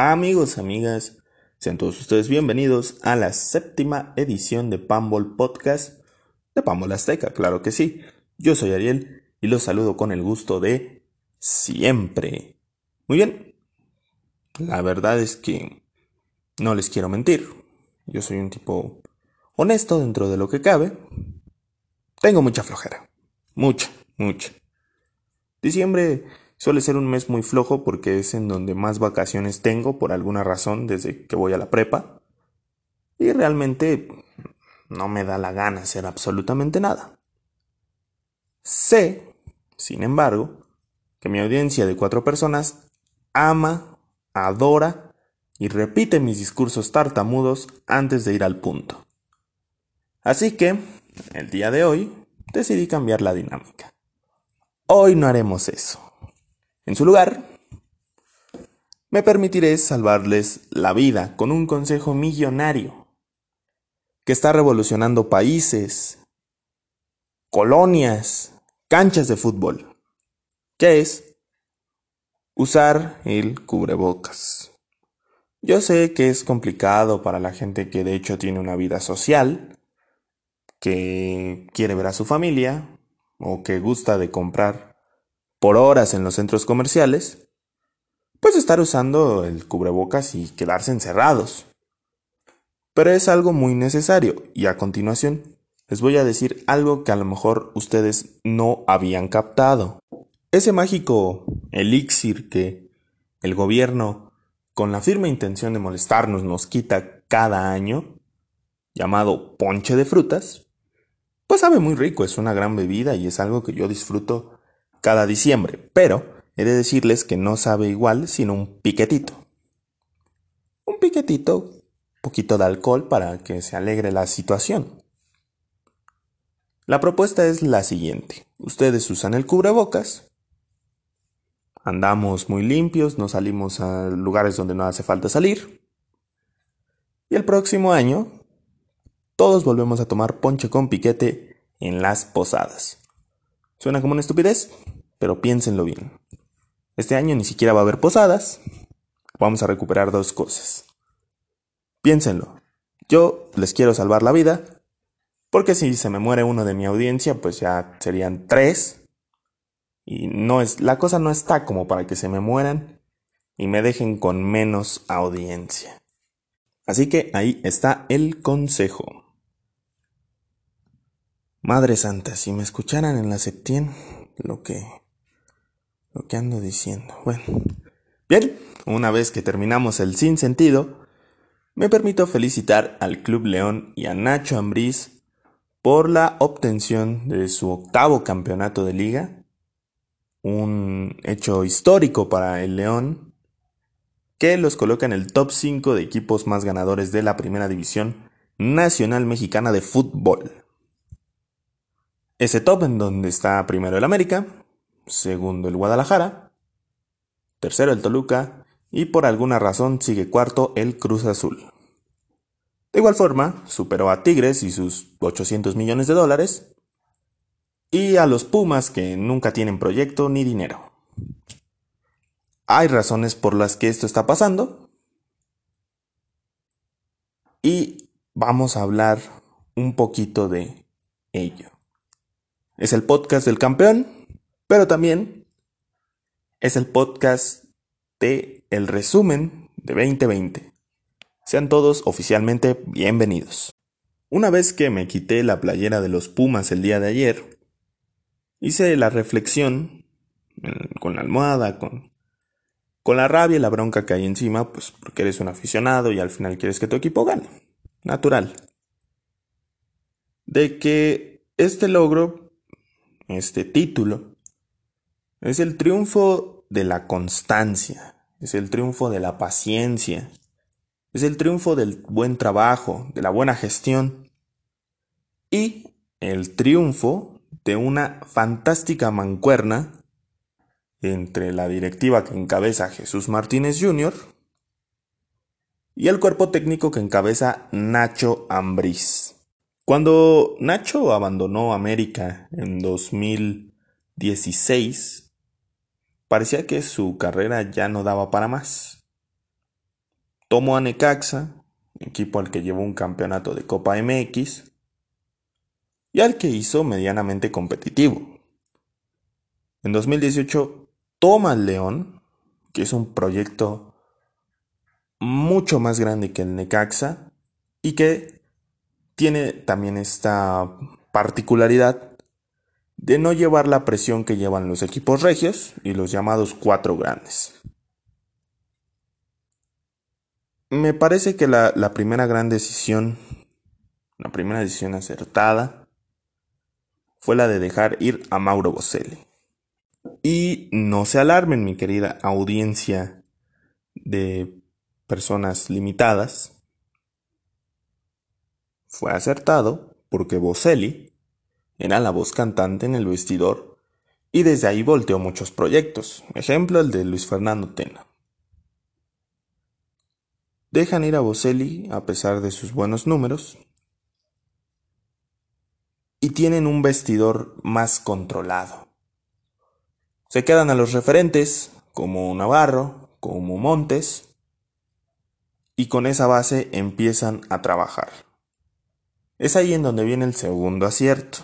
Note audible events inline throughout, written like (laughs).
Amigos, amigas, sean todos ustedes bienvenidos a la séptima edición de Pambol Podcast de Pambol Azteca, claro que sí. Yo soy Ariel y los saludo con el gusto de siempre. Muy bien, la verdad es que no les quiero mentir. Yo soy un tipo honesto dentro de lo que cabe. Tengo mucha flojera. Mucha, mucha. Diciembre Suele ser un mes muy flojo porque es en donde más vacaciones tengo por alguna razón desde que voy a la prepa. Y realmente no me da la gana hacer absolutamente nada. Sé, sin embargo, que mi audiencia de cuatro personas ama, adora y repite mis discursos tartamudos antes de ir al punto. Así que, el día de hoy, decidí cambiar la dinámica. Hoy no haremos eso. En su lugar, me permitiré salvarles la vida con un consejo millonario que está revolucionando países, colonias, canchas de fútbol, que es usar el cubrebocas. Yo sé que es complicado para la gente que de hecho tiene una vida social, que quiere ver a su familia o que gusta de comprar por horas en los centros comerciales, pues estar usando el cubrebocas y quedarse encerrados. Pero es algo muy necesario y a continuación les voy a decir algo que a lo mejor ustedes no habían captado. Ese mágico elixir que el gobierno, con la firme intención de molestarnos, nos quita cada año, llamado ponche de frutas, pues sabe muy rico, es una gran bebida y es algo que yo disfruto cada diciembre, pero he de decirles que no sabe igual sino un piquetito. Un piquetito, poquito de alcohol para que se alegre la situación. La propuesta es la siguiente. Ustedes usan el cubrebocas, andamos muy limpios, no salimos a lugares donde no hace falta salir. Y el próximo año, todos volvemos a tomar ponche con piquete en las posadas. Suena como una estupidez, pero piénsenlo bien. Este año ni siquiera va a haber posadas. Vamos a recuperar dos cosas. Piénsenlo. Yo les quiero salvar la vida, porque si se me muere uno de mi audiencia, pues ya serían tres. Y no es, la cosa no está como para que se me mueran y me dejen con menos audiencia. Así que ahí está el consejo. Madre Santa, si me escucharan en la Septien, lo que. Lo que ando diciendo. Bueno. Bien, una vez que terminamos el sin sentido, me permito felicitar al Club León y a Nacho Ambriz por la obtención de su octavo campeonato de liga. Un hecho histórico para el León que los coloca en el top 5 de equipos más ganadores de la Primera División Nacional Mexicana de Fútbol ese top en donde está primero el América, segundo el Guadalajara, tercero el Toluca y por alguna razón sigue cuarto el Cruz Azul. De igual forma, superó a Tigres y sus 800 millones de dólares y a los Pumas que nunca tienen proyecto ni dinero. Hay razones por las que esto está pasando y vamos a hablar un poquito de ello. Es el podcast del campeón, pero también es el podcast de el resumen de 2020. Sean todos oficialmente bienvenidos. Una vez que me quité la playera de los Pumas el día de ayer, hice la reflexión con la almohada, con, con la rabia y la bronca que hay encima, pues porque eres un aficionado y al final quieres que tu equipo gane. Natural. De que este logro este título, es el triunfo de la constancia, es el triunfo de la paciencia, es el triunfo del buen trabajo, de la buena gestión y el triunfo de una fantástica mancuerna entre la directiva que encabeza Jesús Martínez Jr. y el cuerpo técnico que encabeza Nacho Ambriz. Cuando Nacho abandonó América en 2016, parecía que su carrera ya no daba para más. tomó a Necaxa, equipo al que llevó un campeonato de Copa MX, y al que hizo medianamente competitivo. En 2018 toma al León, que es un proyecto mucho más grande que el Necaxa y que tiene también esta particularidad de no llevar la presión que llevan los equipos regios y los llamados cuatro grandes. Me parece que la, primera gran decisión, la primera decisión acertada, fue la de dejar ir a Mauro Boselli. Y no se alarmen, mi querida audiencia de personas limitadas. Fue acertado porque Boselli era la voz cantante en el vestidor y desde ahí volteó muchos proyectos, ejemplo el de Luis Fernando Tena. Dejan ir a Boselli a pesar de sus buenos números y tienen un vestidor más controlado. Se quedan a los referentes como Navarro, como Montes, y con esa base empiezan a trabajar. Es ahí en donde viene el segundo acierto.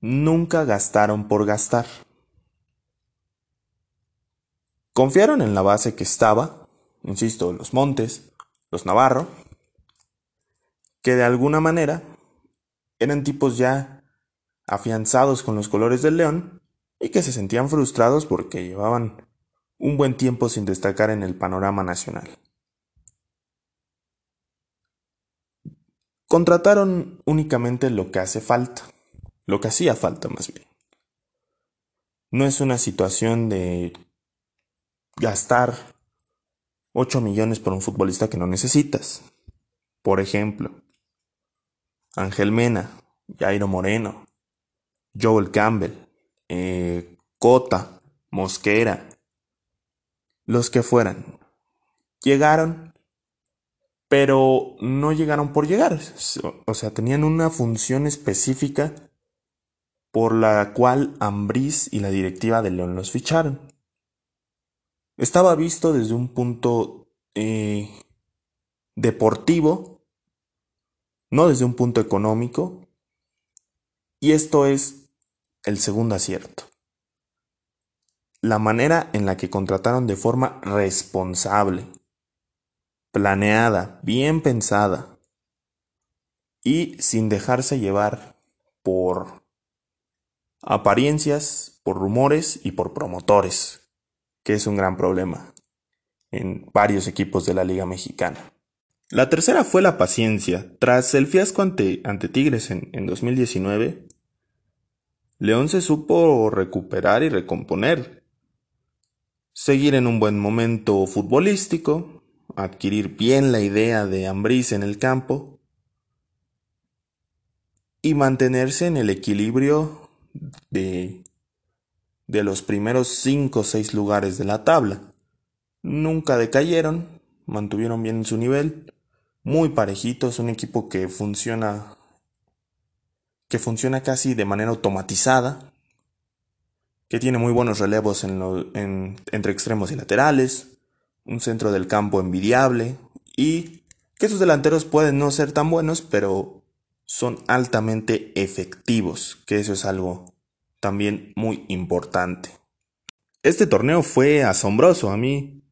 Nunca gastaron por gastar. Confiaron en la base que estaba, insisto, los Montes, los Navarro, que de alguna manera eran tipos ya afianzados con los colores del león y que se sentían frustrados porque llevaban un buen tiempo sin destacar en el panorama nacional. Contrataron únicamente lo que hace falta, lo que hacía falta más bien. No es una situación de gastar 8 millones por un futbolista que no necesitas. Por ejemplo, Ángel Mena, Jairo Moreno, Joel Campbell, eh, Cota, Mosquera, los que fueran. Llegaron, pero no llegaron por llegar. O sea, tenían una función específica por la cual Ambriz y la directiva de León los ficharon. Estaba visto desde un punto eh, deportivo no desde un punto económico. Y esto es el segundo acierto. La manera en la que contrataron de forma responsable, planeada, bien pensada y sin dejarse llevar por apariencias, por rumores y por promotores, que es un gran problema en varios equipos de la Liga Mexicana. La tercera fue la paciencia. Tras el fiasco ante, Tigres en, en 2019, León se supo recuperar y recomponer. Seguir en un buen momento futbolístico, adquirir bien la idea de Ambriz en el campo y mantenerse en el equilibrio de, de los primeros 5 o 6 lugares de la tabla. Nunca decayeron, mantuvieron bien su nivel muy parejito, es un equipo que funciona que funciona casi de manera automatizada, que tiene muy buenos relevos entre extremos y laterales, un centro del campo envidiable y que sus delanteros pueden no ser tan buenos, pero son altamente efectivos, que eso es algo también muy importante. Este torneo fue asombroso, a mí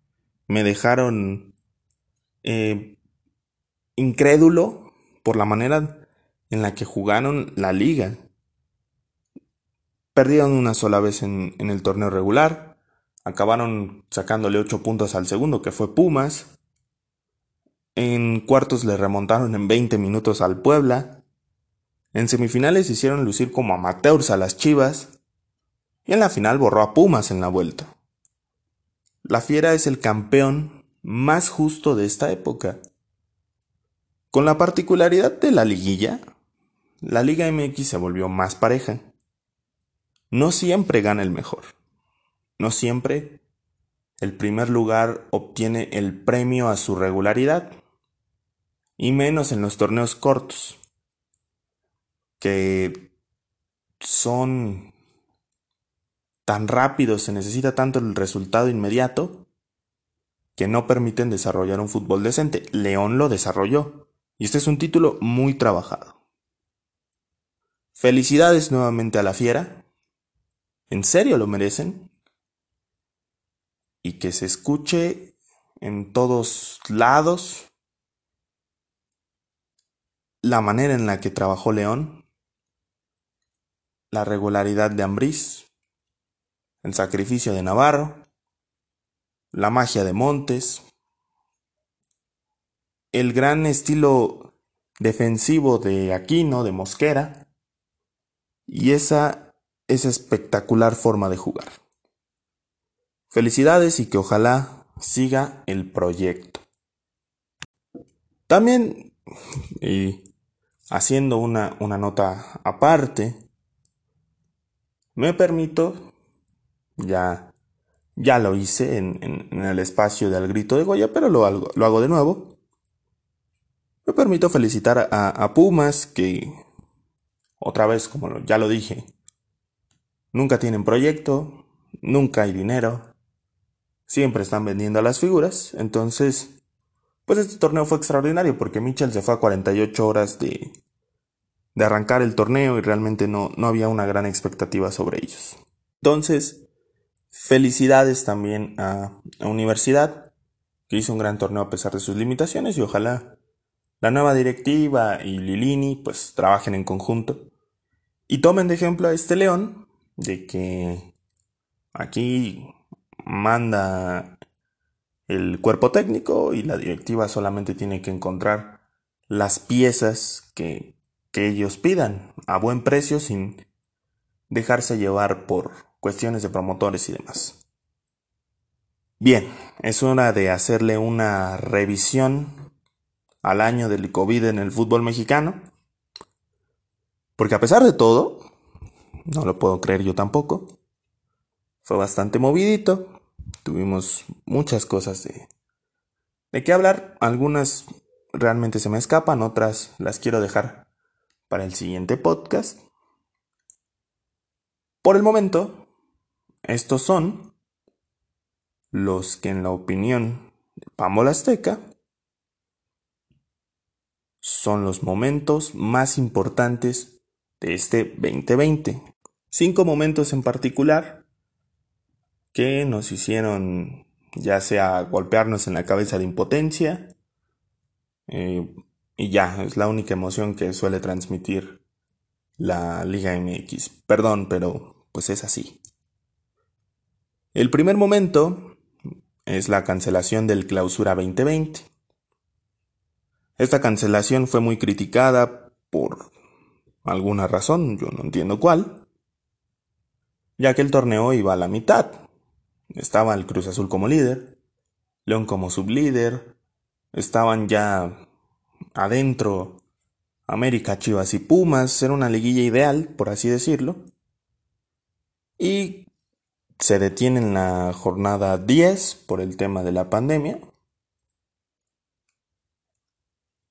me dejaron eh, incrédulo por la manera en la que jugaron la liga. Perdieron una sola vez en, el torneo regular, acabaron sacándole 8 puntos al segundo, que fue Pumas. En cuartos le remontaron en 20 minutos al Puebla. En semifinales hicieron lucir como amateurs a las Chivas. Y en la final borró a Pumas en la vuelta. La Fiera es el campeón más justo de esta época. Con la particularidad de la liguilla, la Liga MX se volvió más pareja. No siempre gana el mejor. No siempre el primer lugar obtiene el premio a su regularidad. Y menos en los torneos cortos, que son tan rápidos, se necesita tanto el resultado inmediato, que no permiten desarrollar un fútbol decente. León lo desarrolló. Y este es un título muy trabajado. Felicidades nuevamente a la fiera. En serio lo merecen. Y que se escuche en todos lados la manera en la que trabajó León, la regularidad de Ambrís, el sacrificio de Navarro, la magia de Montes, el gran estilo defensivo de Aquino, de Mosquera, y esa, esa espectacular forma de jugar. Felicidades y que ojalá siga el proyecto. También, y haciendo una, una nota aparte, me permito, ya, ya lo hice en, el espacio del grito de Goya, pero lo hago, de nuevo. Me permito felicitar a, a Pumas, que otra vez, como ya lo dije, nunca tienen proyecto, nunca hay dinero, siempre están vendiendo a las figuras, entonces pues este torneo fue extraordinario porque Mitchell se fue a 48 horas de, de arrancar el torneo y realmente no, no había una gran expectativa sobre ellos. Entonces, felicidades también a, a Universidad, que hizo un gran torneo a pesar de sus limitaciones y ojalá la nueva directiva y Lilini pues trabajen en conjunto y tomen de ejemplo a este León de que aquí manda el cuerpo técnico y la directiva solamente tiene que encontrar las piezas que, que ellos pidan a buen precio sin dejarse llevar por cuestiones de promotores y demás. Bien, es hora de hacerle una revisión al año del COVID en el fútbol mexicano. Porque a pesar de todo, no lo puedo creer yo tampoco, fue bastante movidito, tuvimos muchas cosas de, de qué hablar. Algunas realmente se me escapan, otras las quiero dejar para el siguiente podcast. Por el momento, estos son los que en la opinión de Pamela Azteca son los momentos más importantes de este 2020. Cinco momentos en particular que nos hicieron ya sea golpearnos en la cabeza de impotencia eh, y ya, es la única emoción que suele transmitir la Liga MX. Perdón, pero pues es así. El primer momento es la cancelación del clausura 2020. Esta cancelación fue muy criticada por alguna razón, yo no entiendo cuál, ya que el torneo iba a la mitad. Estaba el Cruz Azul como líder, León como sublíder, estaban ya adentro América, Chivas y Pumas, era una liguilla ideal, por así decirlo. Y se detiene en la jornada 10 por el tema de la pandemia.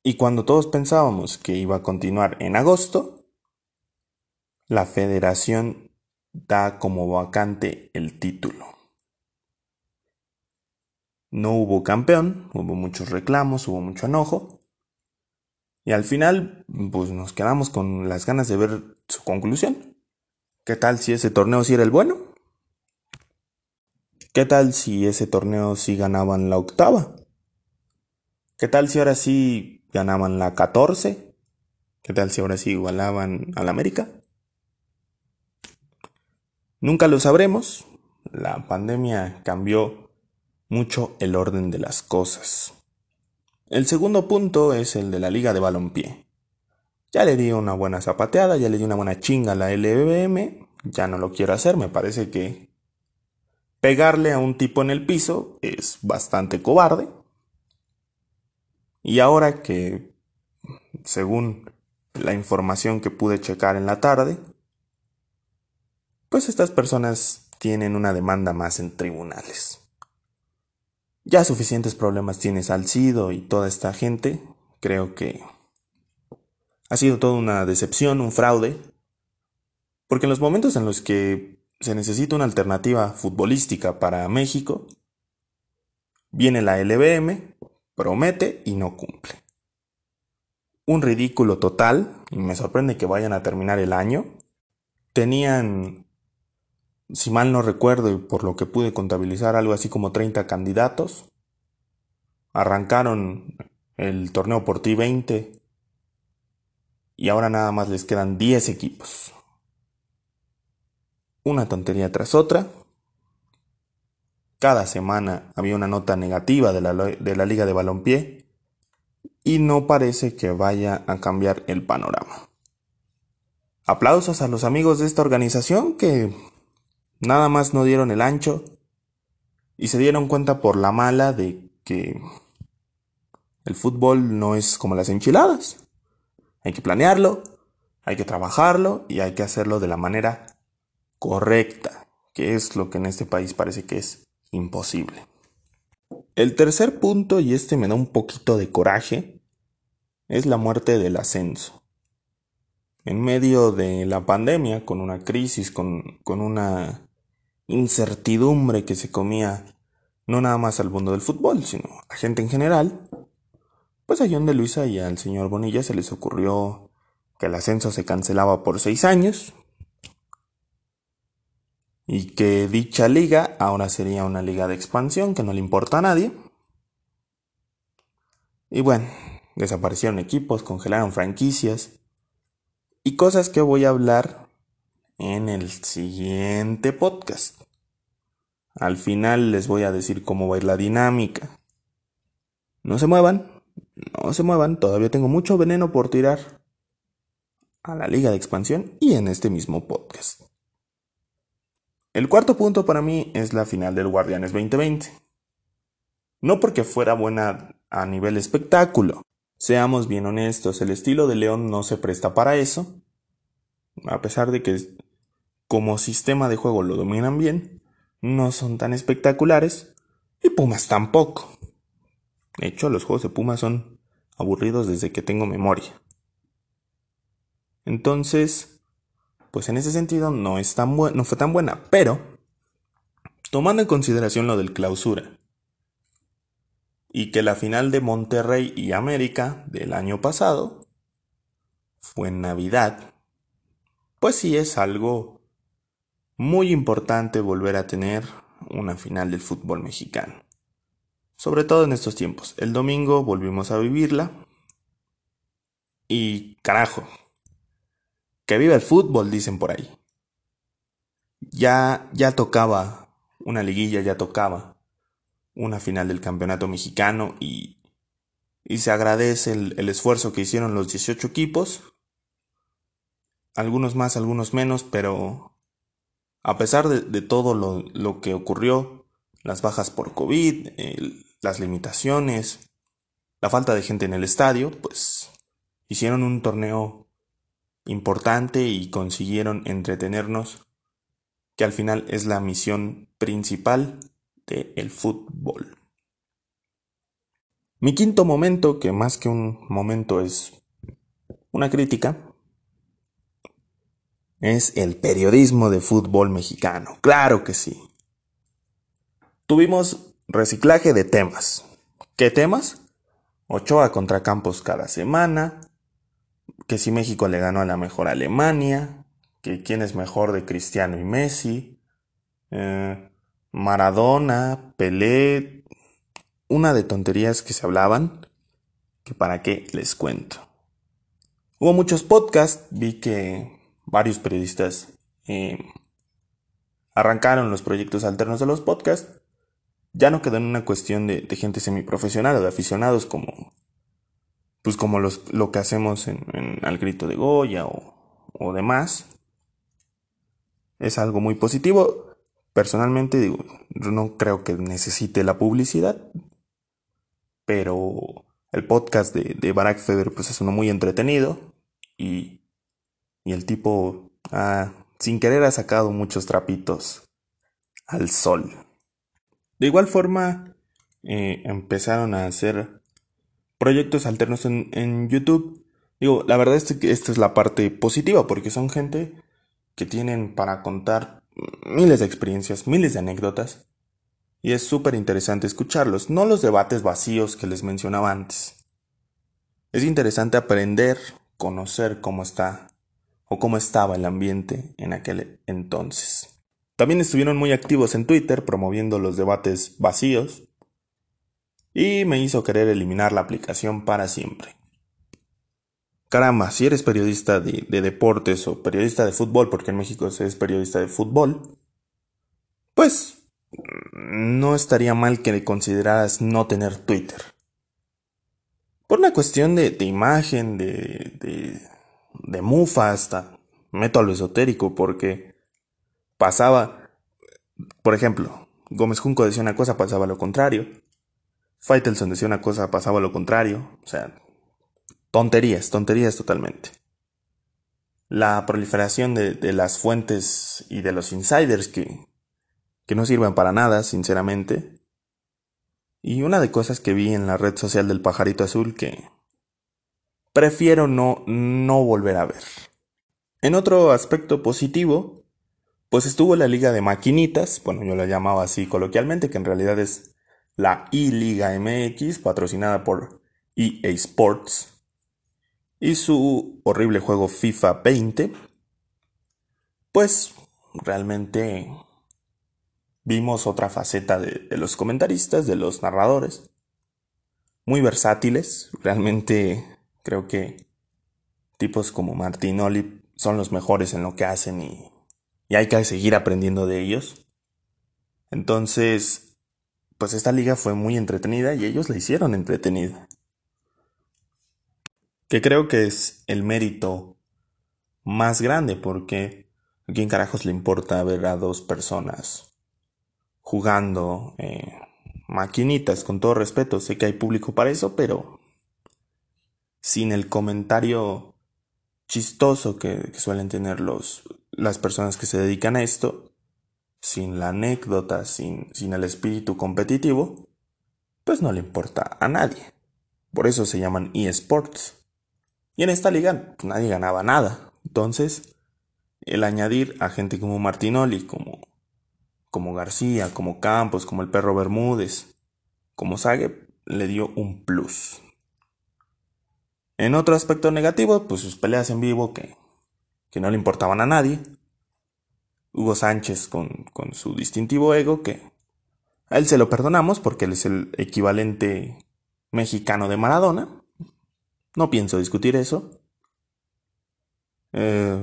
Y cuando todos pensábamos que iba a continuar en agosto, la federación da como vacante el título. No hubo campeón, hubo muchos reclamos, hubo mucho enojo. Y al final, pues nos quedamos con las ganas de ver su conclusión. ¿Qué tal si ese torneo sí era el bueno? ¿Qué tal si ese torneo sí ganaban la octava? ¿Qué tal si ahora sí ganaban la 14? ¿Qué tal si ahora sí igualaban al América? Nunca lo sabremos. La pandemia cambió mucho el orden de las cosas. El segundo punto es el de la liga de balompié. Ya le di una buena zapateada, ya le di una buena chinga a la LBM, ya no lo quiero hacer, me parece que pegarle a un tipo en el piso es bastante cobarde. Y ahora que, según la información que pude checar en la tarde, pues estas personas tienen una demanda más en tribunales. Ya suficientes problemas tiene Salcido y toda esta gente. Creo que ha sido toda una decepción, un fraude. Porque en los momentos en los que se necesita una alternativa futbolística para México, Viene la LBM, promete y no cumple. Un ridículo total, y me sorprende que vayan a terminar el año. Tenían, si mal no recuerdo y por lo que pude contabilizar, algo así como 30 candidatos. Arrancaron el torneo por ti 20 y ahora nada más les quedan 10 equipos. Una tontería tras otra. Cada semana había una nota negativa de la, de la Liga de Balompié y no parece que vaya a cambiar el panorama. Aplausos a los amigos de esta organización que nada más no dieron el ancho y se dieron cuenta por la mala de que el fútbol no es como las enchiladas. Hay que planearlo, hay que trabajarlo y hay que hacerlo de la manera correcta, que es lo que en este país parece que es imposible. El tercer punto, y este me da un poquito de coraje, es la muerte del ascenso. En medio de la pandemia, con una crisis, con, con una incertidumbre que se comía no nada más al mundo del fútbol, sino a gente en general, pues a John de Luisa y al señor Bonilla se les ocurrió que el ascenso se cancelaba por seis años y que dicha liga ahora sería una liga de expansión que no le importa a nadie. Y bueno, desaparecieron equipos, congelaron franquicias y cosas que voy a hablar en el siguiente podcast. Al final les voy a decir cómo va a ir la dinámica. No se muevan, no se muevan, todavía tengo mucho veneno por tirar a la liga de expansión y en este mismo podcast. El cuarto punto para mí es la final del Guardianes 2020. No porque fuera buena a nivel espectáculo. Seamos bien honestos, el estilo de León no se presta para eso. A pesar de que como sistema de juego lo dominan bien, no son tan espectaculares y Pumas tampoco. De hecho, los juegos de Pumas son aburridos desde que tengo memoria. Entonces, pues en ese sentido no, es tan no fue tan buena, pero tomando en consideración lo del clausura y que la final de Monterrey y América del año pasado fue en Navidad, pues sí es algo muy importante volver a tener una final del fútbol mexicano sobre todo en estos tiempos. El domingo volvimos a vivirla y carajo, que viva el fútbol, dicen por ahí. Ya, ya tocaba una liguilla, ya tocaba una final del campeonato mexicano y, y se agradece el, esfuerzo que hicieron los 18 equipos. Algunos más, algunos menos, pero a pesar de, todo lo, que ocurrió, las bajas por COVID, las limitaciones, la falta de gente en el estadio, pues hicieron un torneo importante y consiguieron entretenernos, que al final es la misión principal del fútbol. Mi quinto momento, que más que un momento es una crítica, es el periodismo de fútbol mexicano. Claro que sí. Tuvimos Reciclaje de temas. ¿Qué temas? Ochoa contra Campos cada semana. Que si México le ganó a la mejor Alemania. Que quién es mejor de Cristiano y Messi. Eh, Maradona, Pelé. Una de tonterías que se hablaban. Que para qué les cuento. Hubo muchos podcasts. Vi que varios periodistas eh, arrancaron los proyectos alternos de los podcasts ya no quedó en una cuestión de, gente semiprofesional o de aficionados como pues como los, lo que hacemos en, Al Grito de Goya o, o demás. Es algo muy positivo. Personalmente digo, no creo que necesite la publicidad, pero el podcast de, Barack Feber pues es uno muy entretenido y, y el tipo sin querer ha sacado muchos trapitos al sol. De igual forma, eh, empezaron a hacer proyectos alternos en, YouTube. Digo, la verdad es que esta es la parte positiva, porque son gente que tienen para contar miles de experiencias, miles de anécdotas, y es súper interesante escucharlos, no los debates vacíos que les mencionaba antes. Es interesante aprender, conocer cómo está o cómo estaba el ambiente en aquel entonces. También estuvieron muy activos en Twitter promoviendo los debates vacíos y me hizo querer eliminar la aplicación para siempre. Caramba, si eres periodista de, deportes o periodista de fútbol, porque en México se es periodista de fútbol, pues no estaría mal que le consideraras no tener Twitter. Por una cuestión de, imagen, de, de mufa hasta, meto a lo esotérico, porque pasaba, por ejemplo, Gómez Junco decía una cosa, pasaba lo contrario. Faitelson decía una cosa, pasaba lo contrario. O sea, tonterías, tonterías totalmente. La proliferación de, las fuentes y de los insiders que, que no sirven para nada, sinceramente. Y una de cosas que vi en la red social del pajarito azul que prefiero no, no volver a ver. En otro aspecto positivo, pues estuvo la liga de maquinitas, bueno, yo la llamaba así coloquialmente, que en realidad es la I-Liga MX, patrocinada por EA Sports, y su horrible juego FIFA 20, pues realmente vimos otra faceta de, los comentaristas, de los narradores, muy versátiles, realmente creo que tipos como Martinoli son los mejores en lo que hacen y, hay que seguir aprendiendo de ellos. Entonces, pues esta liga fue muy entretenida y ellos la hicieron entretenida. Que creo que es el mérito más grande porque a quién carajos le importa ver a dos personas jugando eh, maquinitas, con todo respeto, sé que hay público para eso, pero sin el comentario chistoso que, suelen tener los, las personas que se dedican a esto, sin la anécdota, sin, sin el espíritu competitivo, pues no le importa a nadie. Por eso se llaman eSports. Y en esta liga pues, nadie ganaba nada. Entonces, el añadir a gente como Martinoli, como, como García, como Campos, como el perro Bermúdez, como Sague, le dio un plus. En otro aspecto negativo, pues sus peleas en vivo que, que no le importaban a nadie. Hugo Sánchez con, su distintivo ego, que a él se lo perdonamos porque él es el equivalente mexicano de Maradona. No pienso discutir eso. Eh,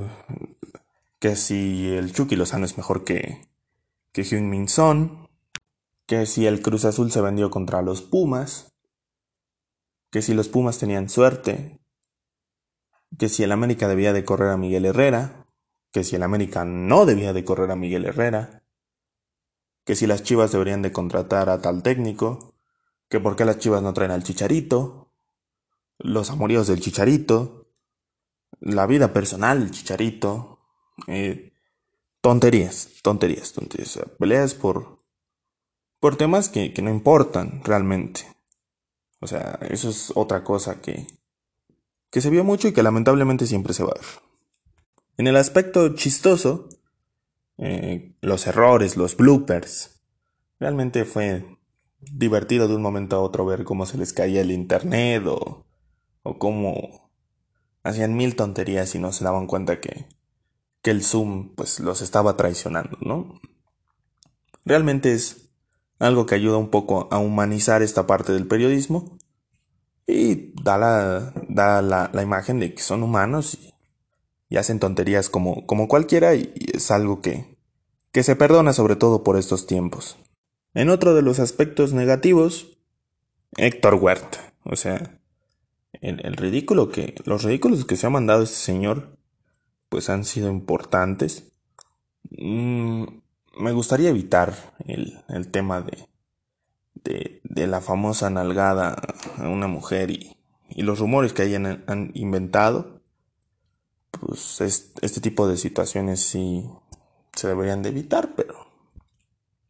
que si el Chucky Lozano es mejor que, que Hyun Min Son. Que si el Cruz Azul se vendió contra los Pumas. Que si los Pumas tenían suerte. Que si el América debía de correr a Miguel Herrera que si el América no debía de correr a Miguel Herrera, que si las Chivas deberían de contratar a tal técnico, que por qué las Chivas no traen al Chicharito, los amoríos del Chicharito, la vida personal del Chicharito, eh, tonterías, tonterías, tonterías, peleas por, por temas que, que no importan realmente. O sea, eso es otra cosa que, que se vio mucho y que lamentablemente siempre se va a ver. En el aspecto chistoso, eh, los errores, los bloopers, realmente fue divertido de un momento a otro ver cómo se les caía el internet o, o cómo hacían mil tonterías y no se daban cuenta que, que el Zoom pues los estaba traicionando, ¿no? Realmente es algo que ayuda un poco a humanizar esta parte del periodismo y da la, da la, la imagen de que son humanos y hacen tonterías como, como cualquiera y, es algo que, que se perdona sobre todo por estos tiempos. En otro de los aspectos negativos, Héctor Huerta. O sea, el, ridículo que, los ridículos que se ha mandado este señor, pues han sido importantes. Mm, me gustaría evitar el, el tema de, de, de, la famosa nalgada a una mujer y, y los rumores que hayan han inventado pues este tipo de situaciones sí se deberían de evitar, pero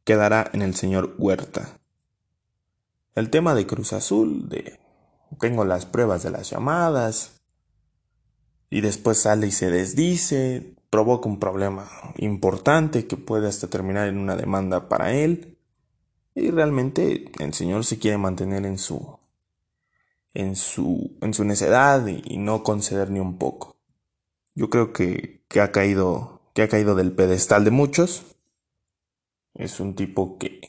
quedará en el señor Huerta. El tema de Cruz Azul, de tengo las pruebas de las llamadas y después sale y se desdice, provoca un problema importante que puede hasta terminar en una demanda para él. Y realmente el señor se quiere mantener en su en su en su necedad y, no conceder ni un poco. Yo creo que, que ha caído que ha caído del pedestal de muchos. Es un tipo que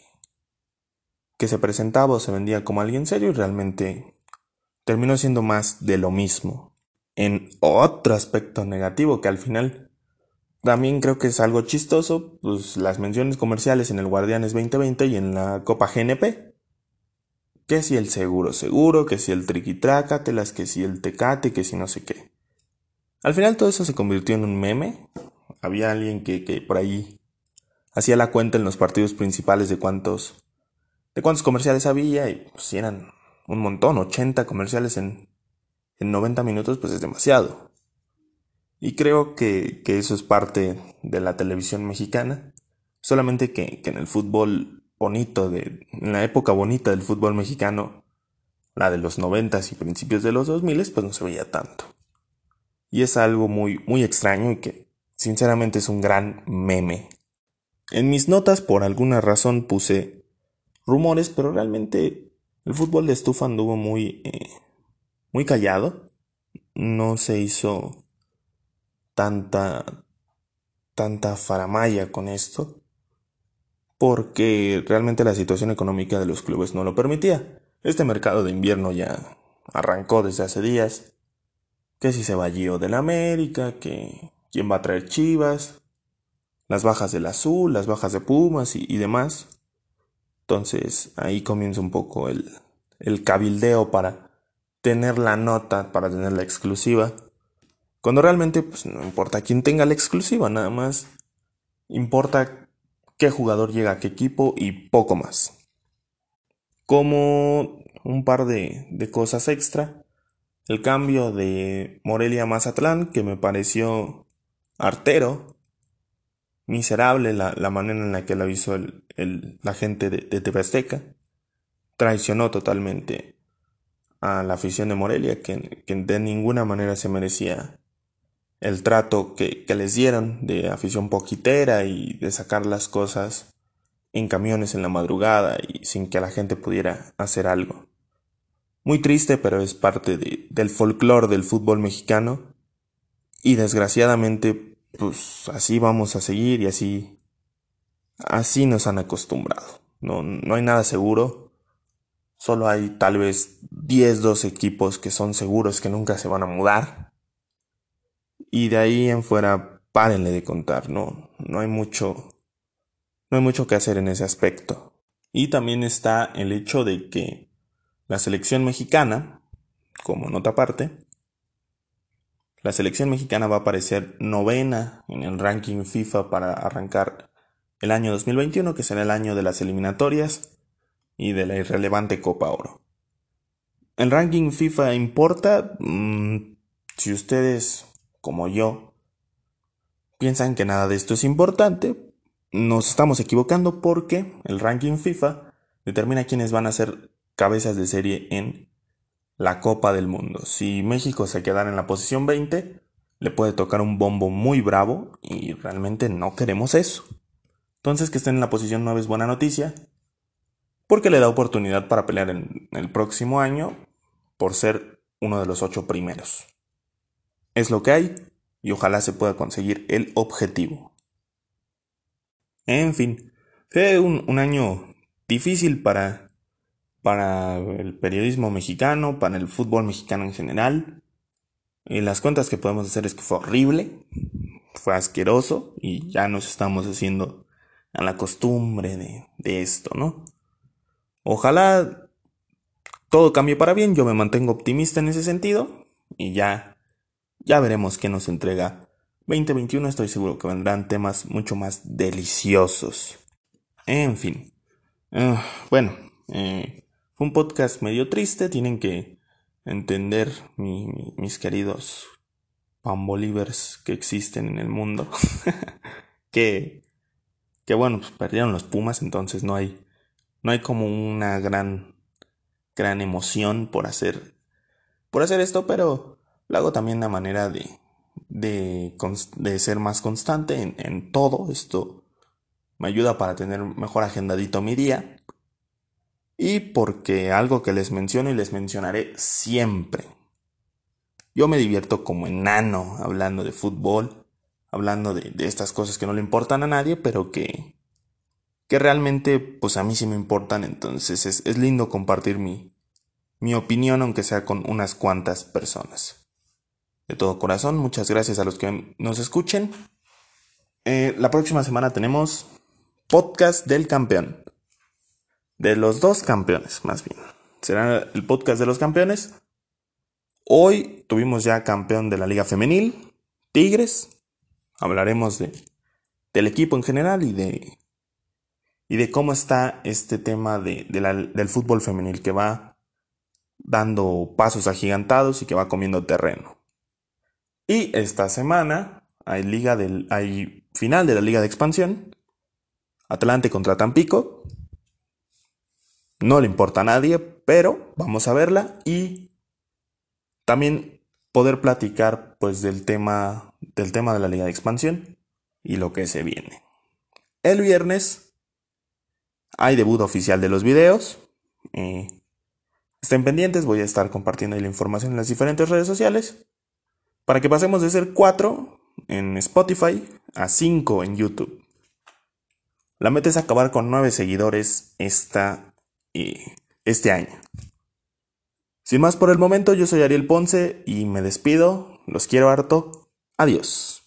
que se presentaba o se vendía como alguien serio y realmente terminó siendo más de lo mismo. En otro aspecto negativo que al final también creo que es algo chistoso, pues las menciones comerciales en el Guardianes 2020 y en la Copa GNP. Que si el seguro seguro, que si el triquitrácatelas, que si el tecate, que si no sé qué. Al final todo eso se convirtió en un meme. Había alguien que, que por ahí hacía la cuenta en los partidos principales de cuántos de cuántos comerciales había y pues eran un montón, 80 comerciales en, en 90 minutos pues es demasiado. Y creo que, que, eso es parte de la televisión mexicana, solamente que, que en el fútbol bonito, de, en la época bonita del fútbol mexicano, la de los 90 y principios de los 2000 pues no se veía tanto. Y es algo muy, muy extraño y que sinceramente es un gran meme. En mis notas por alguna razón puse rumores, pero realmente el fútbol de estufa anduvo muy, eh, muy callado. No se hizo tanta, tanta faramaya con esto, porque realmente la situación económica de los clubes no lo permitía. Este mercado de invierno ya arrancó desde hace días. Que si se va Gio del América, que quién va a traer Chivas, las bajas del Azul, las bajas de Pumas y demás. Entonces ahí comienza un poco el, el cabildeo para tener la nota, para tener la exclusiva. Cuando realmente pues, no importa quién tenga la exclusiva, nada más importa qué jugador llega a qué equipo y poco más. Como un par de, cosas extra, el cambio de Morelia Mazatlán, que me pareció artero, miserable la, manera en la que lo hizo el, la gente de, de. Traicionó totalmente a la afición de Morelia, que, que, de ninguna manera se merecía el trato que, que les dieron de afición poquitera y de sacar las cosas en camiones en la madrugada y sin que la gente pudiera hacer algo. Muy triste, pero es parte de, del folclore del fútbol mexicano y desgraciadamente pues así vamos a seguir y así, así nos han acostumbrado. No, no hay nada seguro. Solo hay tal vez 10, 12 equipos que son seguros que nunca se van a mudar. Y de ahí en fuera, párenle de contar, no, no hay mucho, no hay mucho que hacer en ese aspecto. Y también está el hecho de que la selección mexicana, como nota aparte, la selección mexicana va a aparecer novena en el ranking FIFA para arrancar el año 2021, que será el año de las eliminatorias y de la irrelevante Copa Oro. ¿El ranking FIFA importa? Mm, si ustedes, como yo, piensan que nada de esto es importante, nos estamos equivocando porque el ranking FIFA determina quiénes van a ser cabezas de serie en la Copa del Mundo. Si México se quedara en la posición 20, le puede tocar un bombo muy bravo y realmente no queremos eso. Entonces que estén en la posición 9 es buena noticia, porque le da oportunidad para pelear en el próximo año por ser uno de los ocho primeros. Es lo que hay y ojalá se pueda conseguir el objetivo. En fin, fue un, un año difícil para para el periodismo mexicano, para el fútbol mexicano en general. Y las cuentas que podemos hacer es que fue horrible, fue asqueroso y ya nos estamos haciendo a la costumbre de, de esto, ¿no? Ojalá todo cambie para bien, yo me mantengo optimista en ese sentido y ya, ya veremos qué nos entrega 2021, estoy seguro que vendrán temas mucho más deliciosos. En fin, uh, bueno, eh, fue un podcast medio triste, tienen que entender mis queridos pambolivers que existen en el mundo. (laughs) que, que bueno, pues perdieron los Pumas, entonces no hay, no hay como una gran, gran emoción por hacer, por hacer esto, pero lo hago también de manera de, de, ser más constante en todo. Esto me ayuda para tener mejor agendadito mi día y porque algo que les menciono y les mencionaré siempre. Yo me divierto como enano hablando de fútbol, hablando de, estas cosas que no le importan a nadie, pero que, que realmente pues a mí sí me importan, entonces es, es lindo compartir mi, mi opinión aunque sea con unas cuantas personas. De todo corazón, muchas gracias a los que nos escuchen. Eh, la próxima semana tenemos podcast del campeón. De los dos campeones, más bien. Será el podcast de los campeones. Hoy tuvimos ya campeón de la Liga Femenil, Tigres. Hablaremos de, del equipo en general y de, y de cómo está este tema de, del fútbol femenil que va dando pasos agigantados y que va comiendo terreno. Y esta semana hay, liga del, hay final de la Liga de Expansión. Atlante contra Tampico. No le importa a nadie, pero vamos a verla y también poder platicar pues del tema del tema de la Liga de Expansión y lo que se viene. El viernes hay debut oficial de los videos. Eh, estén pendientes, voy a estar compartiendo la información en las diferentes redes sociales para que pasemos de ser 4 en Spotify a 5 en YouTube. La meta es acabar con 9 seguidores esta, este año. Sin más por el momento, yo soy Ariel Ponce y me despido. Los quiero harto. Adiós.